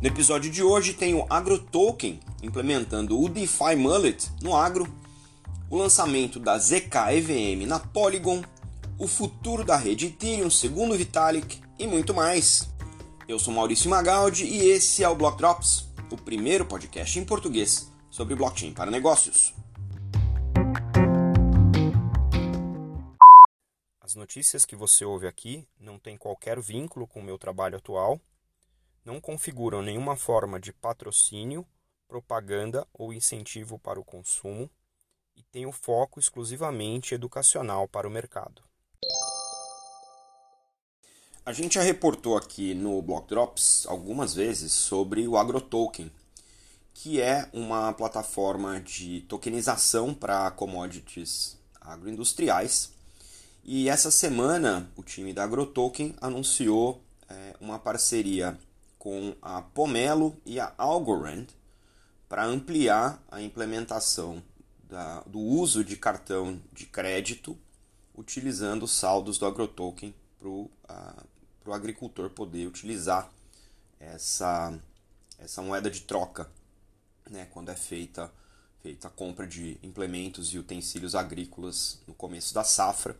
No episódio de hoje tem o AgroToken implementando o DeFi Mullet no agro, o lançamento da ZK EVM na Polygon, o futuro da rede Ethereum segundo Vitalik e muito mais. Eu sou Maurício Magaldi e esse é o Block Drops, o primeiro podcast em português sobre blockchain para negócios. As notícias que você ouve aqui não têm qualquer vínculo com o meu trabalho atual não configuram nenhuma forma de patrocínio, propaganda ou incentivo para o consumo e têm o foco exclusivamente educacional para o mercado. A gente já reportou aqui no Block Drops algumas vezes sobre o AgroToken, que é uma plataforma de tokenização para commodities agroindustriais. E essa semana o time da AgroToken anunciou é, uma parceria com a Pomelo e a Algorand para ampliar a implementação da, do uso de cartão de crédito utilizando os saldos do AgroToken para o agricultor poder utilizar essa, essa moeda de troca né, quando é feita, feita a compra de implementos e utensílios agrícolas no começo da safra.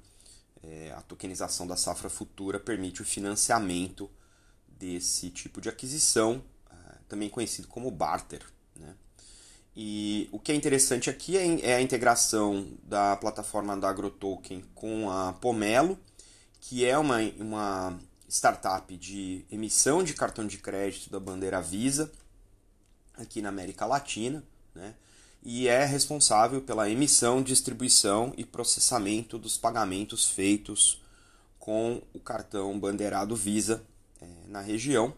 É, a tokenização da safra futura permite o financiamento desse tipo de aquisição, ah, também conhecido como barter. Né? E o que é interessante aqui é, é a integração da plataforma da AgroToken com a Pomelo, que é uma, uma startup de emissão de cartão de crédito da bandeira Visa aqui na América Latina, né? e é responsável pela emissão, distribuição e processamento dos pagamentos feitos com o cartão bandeirado Visa na região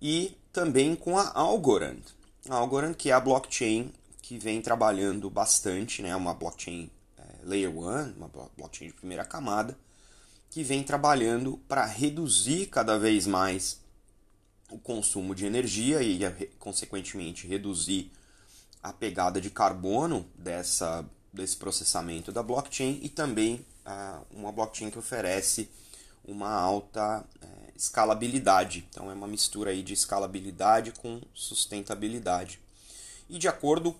e também com a Algorand. A Algorand, que é a blockchain que vem trabalhando bastante, né, uma blockchain é, Layer 1, uma blockchain de primeira camada, que vem trabalhando para reduzir cada vez mais o consumo de energia e, consequentemente, reduzir a pegada de carbono dessa, desse processamento da blockchain e também ah, uma blockchain que oferece uma alta é, escalabilidade. Então é uma mistura aí de escalabilidade com sustentabilidade. E de acordo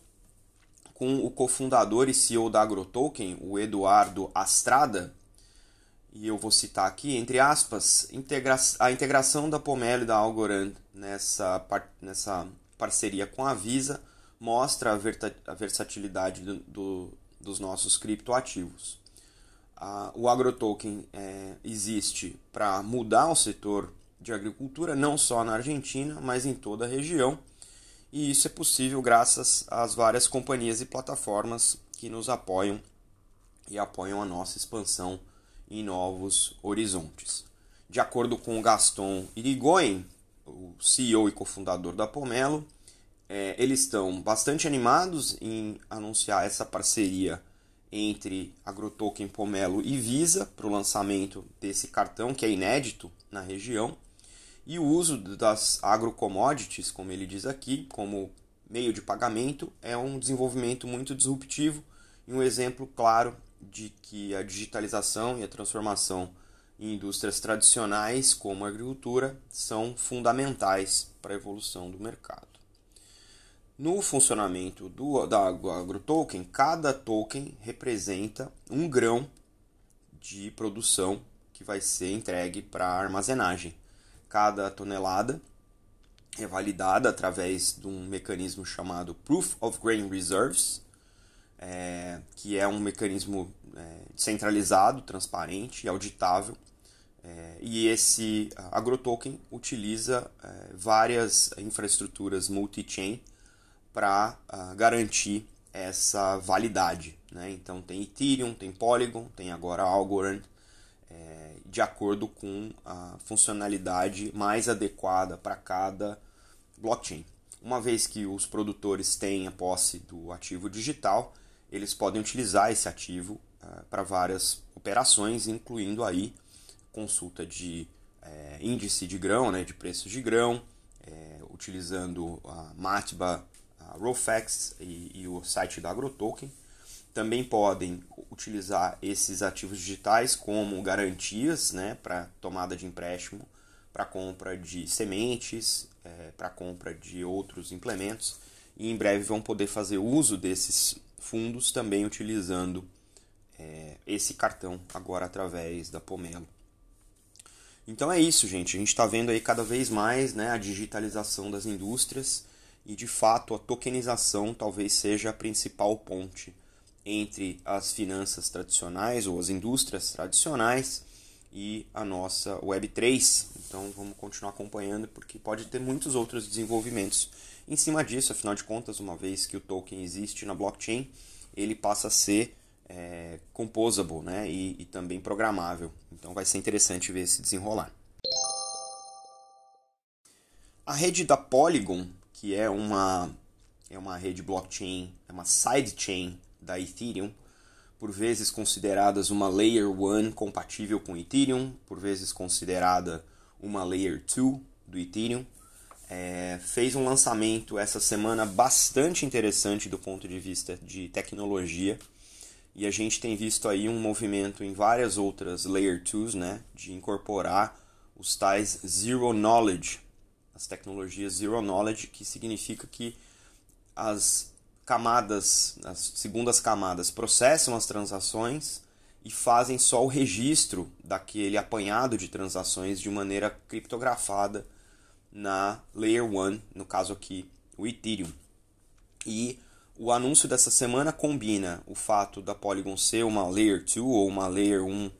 com o cofundador e CEO da AgroToken, o Eduardo Astrada, e eu vou citar aqui, entre aspas, integra a integração da Pomelo e da Algorand nessa, par nessa parceria com a Visa mostra a, a versatilidade do, do, dos nossos criptoativos a, o agrotoken é, existe para mudar o setor de agricultura, não só na Argentina, mas em toda a região. E isso é possível graças às várias companhias e plataformas que nos apoiam e apoiam a nossa expansão em novos horizontes. De acordo com Gaston Irigoyen, o CEO e cofundador da Pomelo, é, eles estão bastante animados em anunciar essa parceria entre AgroToken Pomelo e Visa para o lançamento desse cartão que é inédito na região e o uso das agrocommodities, como ele diz aqui, como meio de pagamento é um desenvolvimento muito disruptivo e um exemplo claro de que a digitalização e a transformação em indústrias tradicionais como a agricultura são fundamentais para a evolução do mercado. No funcionamento do, da AgroToken, cada token representa um grão de produção que vai ser entregue para armazenagem. Cada tonelada é validada através de um mecanismo chamado Proof of Grain Reserves, é, que é um mecanismo é, centralizado, transparente e auditável. É, e esse AgroToken utiliza é, várias infraestruturas multi-chain para uh, ah, garantir essa validade. Né? Então tem Ethereum, tem Polygon, tem agora Algorand, é, de acordo com a funcionalidade mais adequada para cada blockchain. Uma vez que os produtores têm a posse do ativo digital, eles podem utilizar esse ativo uh, para várias operações, incluindo aí consulta de é, índice de grão, né, de preços de grão, é, utilizando a Matba a e, e o site da AgroToken. Também podem utilizar esses ativos digitais como garantias né, para tomada de empréstimo para compra de sementes, é, para compra de outros implementos e em breve vão poder fazer uso desses fundos também utilizando é, esse cartão agora através da Pomelo. Então é isso, gente. A gente está vendo aí cada vez mais né, a digitalização das indústrias e de fato a tokenização talvez seja a principal ponte entre as finanças tradicionais ou as indústrias tradicionais e a nossa Web3. Então vamos continuar acompanhando porque pode ter muitos outros desenvolvimentos em cima disso. Afinal de contas, uma vez que o token existe na blockchain, ele passa a ser é, composable né? E, e também programável. Então vai ser interessante ver se desenrolar. A rede da Polygon, que é uma, é uma rede blockchain, é uma sidechain da Ethereum, por vezes consideradas uma Layer 1 compatível com Ethereum, por vezes considerada uma Layer 2 do Ethereum. É, fez um lançamento essa semana bastante interessante do ponto de vista de tecnologia. E a gente tem visto aí um movimento em várias outras Layer 2, né, de incorporar os tais Zero Knowledge, as tecnologias Zero Knowledge, que significa que as camadas, as segundas camadas, processam as transações e fazem só o registro daquele apanhado de transações de maneira criptografada na Layer 1, no caso aqui o Ethereum. E o anúncio dessa semana combina o fato da Polygon ser uma Layer 2 ou uma Layer 1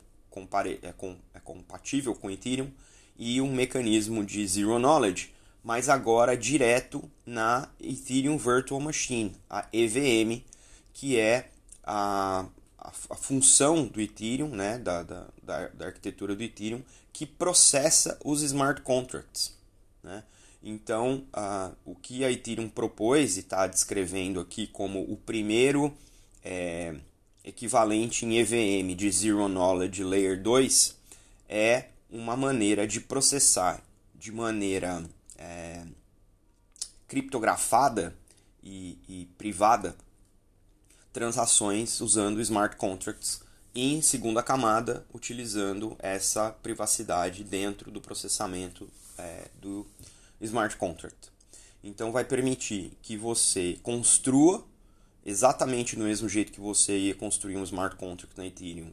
é, com, é compatível com Ethereum e um mecanismo de Zero Knowledge, mas agora direto na Ethereum Virtual Machine, a EVM, que é a, a, a função do Ethereum, né, da, da, da, arquitetura do Ethereum, que processa os smart contracts. Né? Então, uh, o que a Ethereum propôs e está descrevendo aqui como o primeiro é, equivalente em EVM de Zero Knowledge Layer 2 é uma maneira de processar de maneira é, criptografada e, e, privada transações usando smart contracts em segunda camada, utilizando essa privacidade dentro do processamento é, do smart contract. Então vai permitir que você construa exatamente do mesmo jeito que você ia construir um smart contract na Ethereum,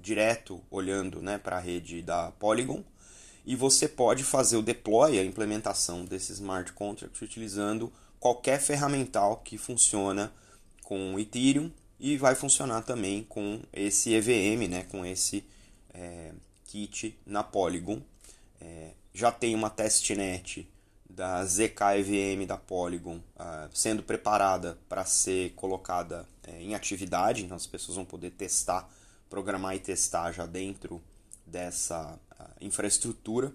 direto olhando né, para a rede da Polygon e você pode fazer o deploy, a implementação desse smart contract utilizando qualquer ferramental que funciona com Ethereum e vai funcionar também com esse EVM, né, com esse é, kit na Polygon. É, já tem uma testnet da ZK-EVM da Polygon uh, sendo preparada para ser colocada é, em atividade, então as pessoas vão poder testar, programar e testar já dentro dessa infraestrutura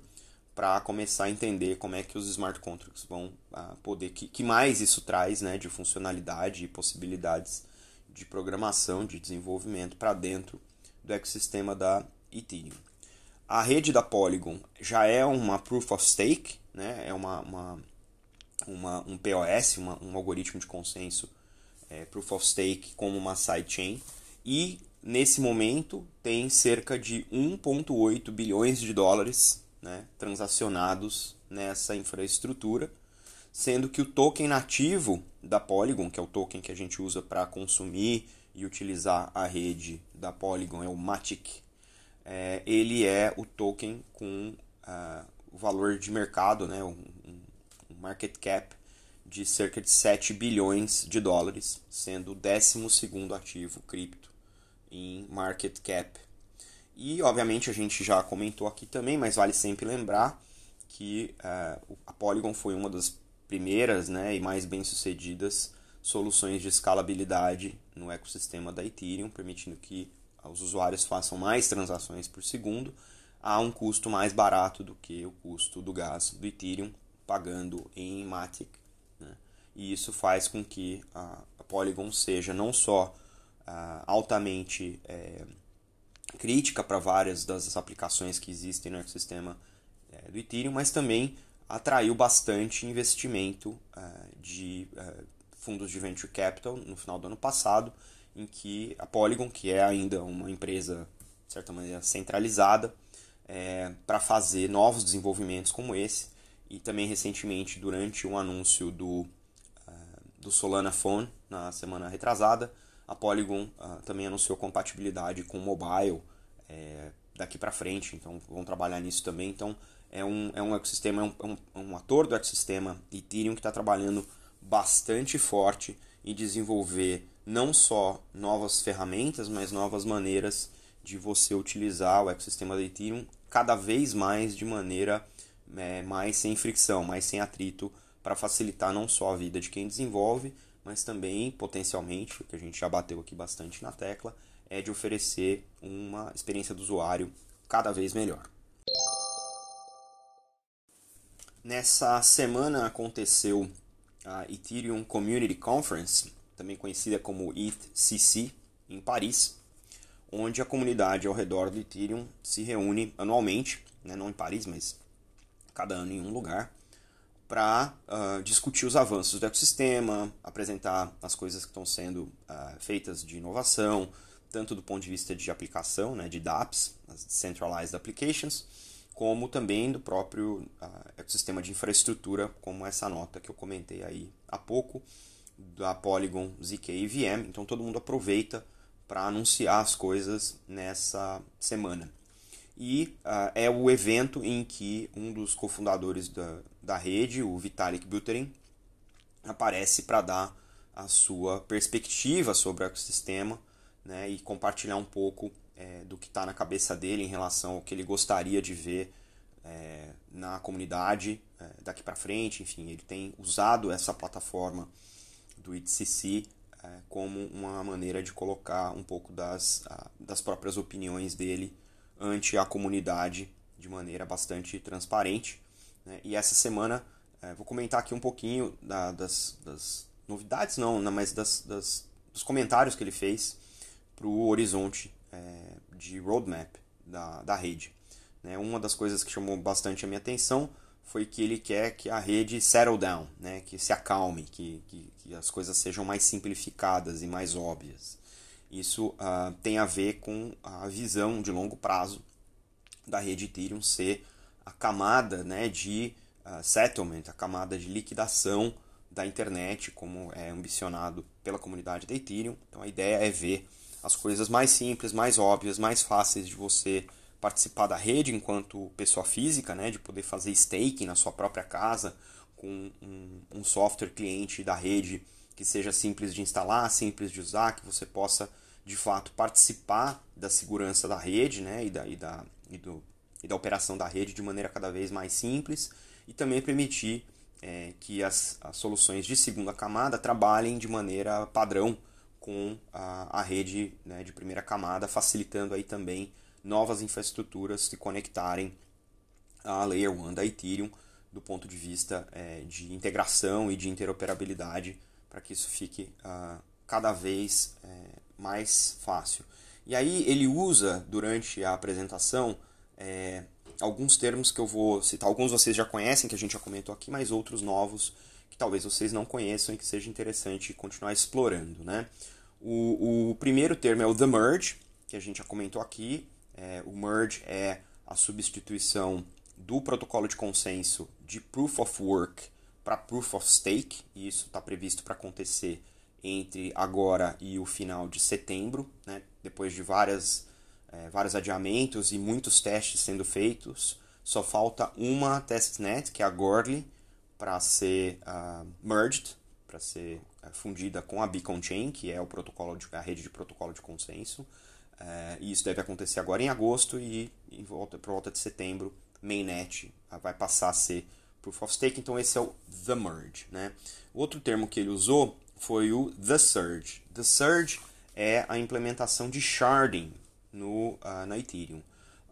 para começar a entender como é que os smart contracts vão uh, poder que, que mais isso traz né, de funcionalidade e possibilidades de programação, de desenvolvimento para dentro do ecossistema da Ethereum. A rede da Polygon já é uma Proof of Stake, né, é uma, uma, uma um POS, uma, um algoritmo de consenso é, Proof of Stake como uma sidechain e nesse momento tem cerca de 1,8 bilhões de dólares né, transacionados nessa infraestrutura, sendo que o token nativo da Polygon, que é o token que a gente usa para consumir e utilizar a rede da Polygon, é o Matic, é, ele é o token com uh, o valor de mercado, né, um, um market cap de cerca de 7 bilhões de dólares, sendo o 12 ativo cripto em market cap. E, obviamente, a gente já comentou aqui também, mas vale sempre lembrar que uh, a Polygon foi uma das primeiras né, e mais bem-sucedidas soluções de escalabilidade no ecossistema da Ethereum, permitindo que os usuários façam mais transações por segundo a um custo mais barato do que o custo do gás do Ethereum, pagando em Matic. Né? E isso faz com que a, Polygon seja não só uh, altamente é, crítica para várias das aplicações que existem no ecossistema é, do Ethereum, mas também atraiu bastante investimento uh, de uh, fundos de venture capital no final do ano passado, em que a Polygon, que é ainda uma empresa de certa maneira centralizada, é, para fazer novos desenvolvimentos como esse. E também recentemente, durante um anúncio do, do Solana Phone, na semana retrasada, a Polygon uh, também anunciou compatibilidade com mobile é, daqui para frente, então vão trabalhar nisso também. Então é um, é um ecossistema, é um, é é um ator do ecossistema Ethereum que está trabalhando bastante forte em desenvolver não só novas ferramentas, mas novas maneiras de você utilizar o ecossistema da Ethereum cada vez mais de maneira é, mais sem fricção, mais sem atrito, para facilitar não só a vida de quem desenvolve, mas também potencialmente, o que a gente já bateu aqui bastante na tecla, é de oferecer uma experiência do usuário cada vez melhor. Nessa semana aconteceu a Ethereum Community Conference, também conhecida como ETHCC, em Paris, onde a comunidade ao redor do Ethereum se reúne anualmente, né, não em Paris, mas cada ano em um lugar, para uh, discutir os avanços do ecossistema, apresentar as coisas que estão sendo uh, feitas de inovação, tanto do ponto de vista de aplicação, né, de dApps, as Decentralized Applications, como também do próprio uh, ecossistema de infraestrutura, como essa nota que eu comentei aí há pouco, da Polygon ZK VM. Então todo mundo aproveita para anunciar as coisas nessa semana. E uh, é o evento em que um dos cofundadores da, da rede, o Vitalik Buterin, aparece para dar a sua perspectiva sobre o ecossistema né, e compartilhar um pouco é, do que está na cabeça dele em relação ao que ele gostaria de ver é, na comunidade é, daqui para frente. Enfim, ele tem usado essa plataforma do ITCC é, como uma maneira de colocar um pouco das, a, das próprias opiniões dele ante a comunidade de maneira bastante transparente. Né? E essa semana é, vou comentar aqui um pouquinho da, das, das, novidades, não, mas das, das, dos comentários que ele fez para o horizonte é, de roadmap da, da rede. Né? Uma das coisas que chamou bastante a minha atenção foi que ele quer que a rede settle down, né? que se acalme, que, que, que as coisas sejam mais simplificadas e mais óbvias. Isso uh, tem a ver com a visão de longo prazo da rede Ethereum ser a camada né, de uh, settlement, a camada de liquidação da internet, como é ambicionado pela comunidade da Ethereum. Então a ideia é ver as coisas mais simples, mais óbvias, mais fáceis de você participar da rede enquanto pessoa física, né, de poder fazer staking na sua própria casa com um, um software cliente da rede que seja simples de instalar, simples de usar, que você possa de fato participar da segurança da rede né, e, da, e, da, e, do, e da operação da rede de maneira cada vez mais simples e também permitir é, que as, as soluções de segunda camada trabalhem de maneira padrão com a, a rede né, de primeira camada, facilitando aí também novas infraestruturas se conectarem à Layer 1 da Ethereum do ponto de vista é, de integração e de interoperabilidade para que isso fique uh, cada vez é, mais fácil. E aí ele usa durante a apresentação é, alguns termos que eu vou citar. Alguns vocês já conhecem, que a gente já comentou aqui, mas outros novos que talvez vocês não conheçam e que seja interessante continuar explorando. Né? O, o primeiro termo é o The Merge, que a gente já comentou aqui, é, o merge é a substituição do protocolo de consenso de Proof of Work para Proof of Stake, e isso está previsto para acontecer entre agora e o final de setembro, né? depois de várias, é, vários adiamentos e muitos testes sendo feitos. Só falta uma testnet, que é a Gorley, para ser uh, merged, para ser uh, fundida com a Beacon Chain, que é o protocolo de, a rede de protocolo de consenso. É, e isso deve acontecer agora em agosto e em volta, por volta de setembro, mainnet vai passar a ser Proof of Stake. Então esse é o The Merge. Né? Outro termo que ele usou foi o The Surge. The Surge é a implementação de sharding no, uh, na Ethereum.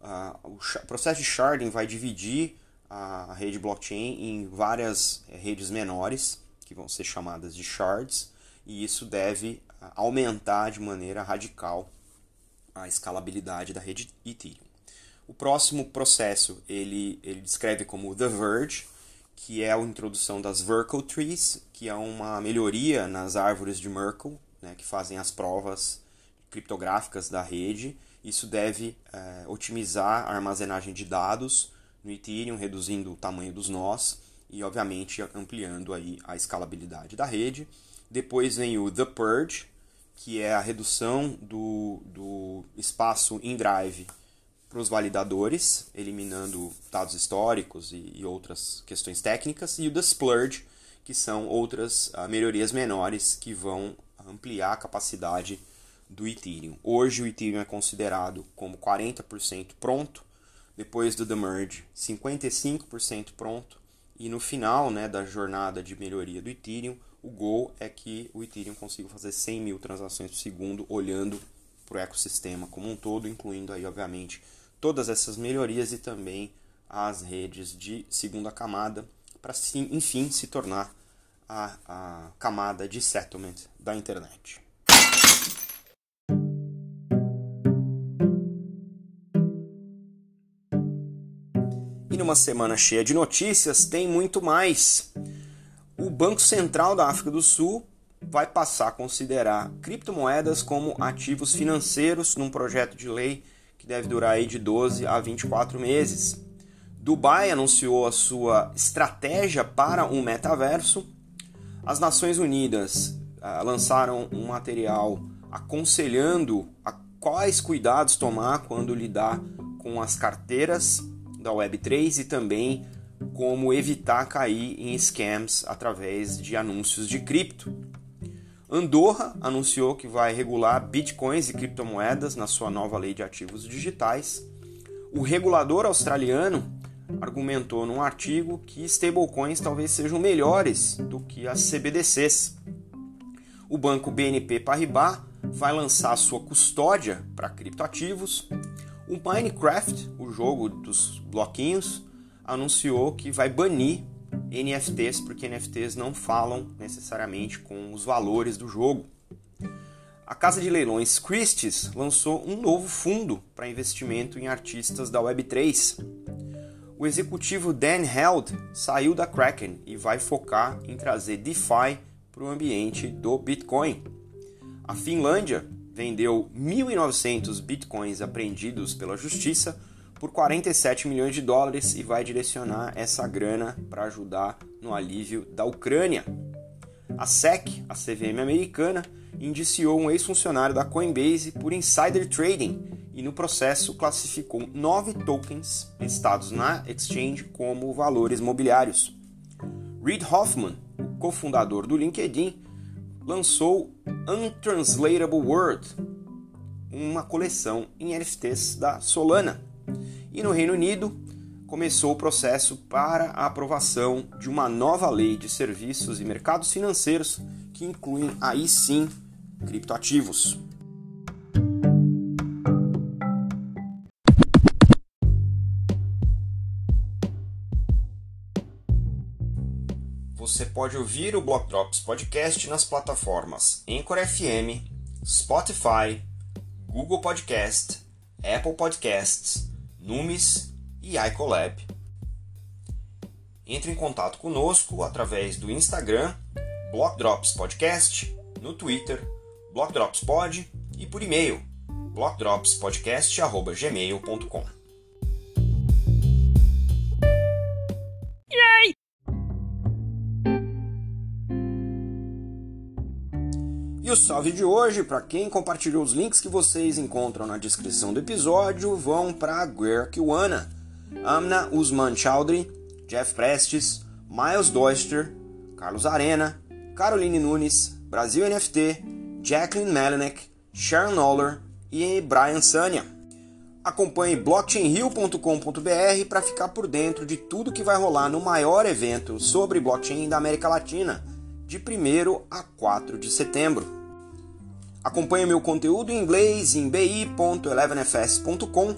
Uh, o, processo de sharding vai dividir a rede blockchain em várias eh, redes menores, que vão ser chamadas de shards, e isso deve uh, aumentar de maneira radical a escalabilidade da rede Ethereum. O próximo processo ele, ele descreve como The Verge, que é a introdução das Merkle Trees, que é uma melhoria nas árvores de Merkle, né, que fazem as provas criptográficas da rede, Isso deve é, otimizar a armazenagem de dados no Ethereum, reduzindo o tamanho dos nós e, obviamente, ampliando aí a escalabilidade da rede. Depois vem o The Purge, que é a redução do, do espaço em drive para os validadores, eliminando dados históricos e, e, outras questões técnicas, e o The Splurge, que são outras uh, melhorias menores que vão ampliar a capacidade do Ethereum. Hoje o Ethereum é considerado como 40% pronto, depois do The Merge 55% pronto, e no final né, da jornada de melhoria do Ethereum, o goal é que o Ethereum consiga fazer 100 mil transações por segundo, olhando para o ecossistema como um todo, incluindo aí, obviamente, todas essas melhorias e também as redes de segunda camada, para enfim se tornar a, a camada de settlement da internet. E numa semana cheia de notícias, tem muito mais. O Banco Central da África do Sul vai passar a considerar criptomoedas como ativos financeiros num projeto de lei que deve durar aí de 12 a 24 meses. Dubai anunciou a sua estratégia para um metaverso. As Nações Unidas ah, lançaram um material aconselhando a quais cuidados tomar quando lidar com as carteiras da Web3 e também como evitar cair em scams através de anúncios de cripto. Andorra anunciou que vai regular bitcoins e criptomoedas na sua nova lei de ativos digitais. O regulador australiano argumentou num artigo que stablecoins talvez sejam melhores do que as CBDCs. O banco BNP Paribas vai lançar sua custódia para criptoativos. O Minecraft, o jogo dos bloquinhos, anunciou que vai banir NFTs, porque NFTs não falam necessariamente com os valores do jogo. A casa de leilões Christie's lançou um novo fundo para investimento em artistas da Web3. O executivo Dan Held saiu da Kraken e vai focar em trazer DeFi para o ambiente do Bitcoin. A Finlândia vendeu 1.900 bitcoins apreendidos pela justiça por 47 milhões de dólares e vai direcionar essa grana para ajudar no alívio da Ucrânia. A SEC, a CVM americana, indiciou um ex-funcionário da Coinbase por insider trading e no processo classificou nove tokens listados na exchange como valores mobiliários. Reid Hoffman, cofundador do LinkedIn, lançou Untranslatable World, uma coleção em NFTs da Solana e no Reino Unido, começou o processo para a aprovação de uma nova lei de serviços e mercados financeiros que inclui aí sim criptoativos. Você pode ouvir o Block Drops Podcast nas plataformas Anchor FM, Spotify, Google Podcast, Apple Podcasts, Numis e iColab. Entre em contato conosco através do Instagram, Block Drops Podcast, no Twitter, Block Drops Pod e por e-mail, blockdropspodcast.gmail.com. o salve de hoje, para quem compartilhou os links que vocês encontram na descrição do episódio, vão para Guer Kiwana, Amna Usman Chowdhury, Jeff Prestes, Miles Doister, Carlos Arena, Caroline Nunes, Brasil NFT, Jacqueline Melinek, Sharon Noller e Brian Sania. Acompanhe blockchainhill.com.br para ficar por dentro de tudo que vai rolar no maior evento sobre blockchain da América Latina, de 1 a 4 de setembro. Acompanhe meu conteúdo em inglês em bi.elevenfs.com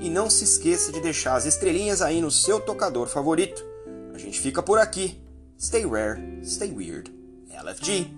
e não se esqueça de deixar as estrelinhas aí no seu tocador favorito. A gente fica por aqui. Stay rare, stay weird. LFG.